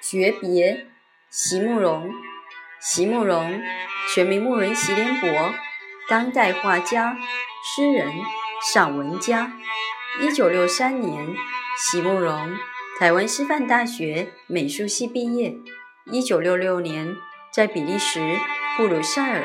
诀别，席慕容。席慕容，全名慕人席联博，当代画家、诗人、散文家。一九六三年，席慕容台湾师范大学美术系毕业。一九六六年，在比利时布鲁塞尔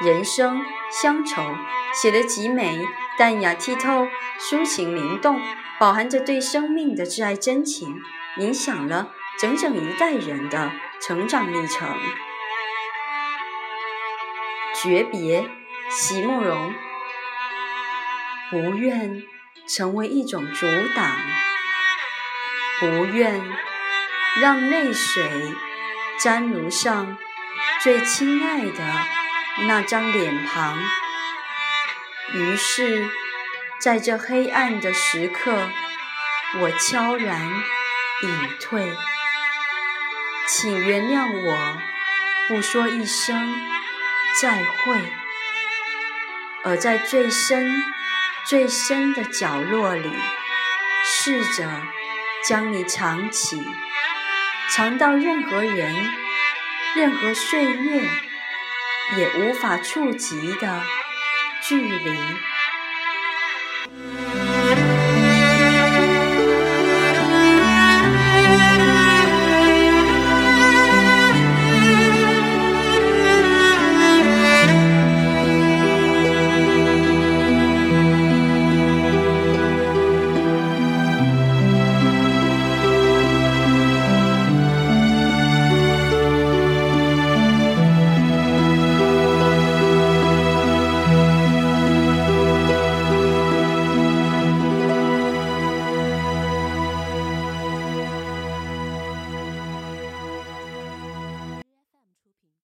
人生、乡愁，写得极美、淡雅剔透、抒情灵动，饱含着对生命的挚爱真情，影响了整整一代人的成长历程。诀别，席慕容。不愿成为一种阻挡，不愿让泪水沾濡上最亲爱的那张脸庞。于是，在这黑暗的时刻，我悄然隐退。请原谅我，不说一声。再会，而在最深、最深的角落里，试着将你藏起，藏到任何人、任何岁月也无法触及的距离。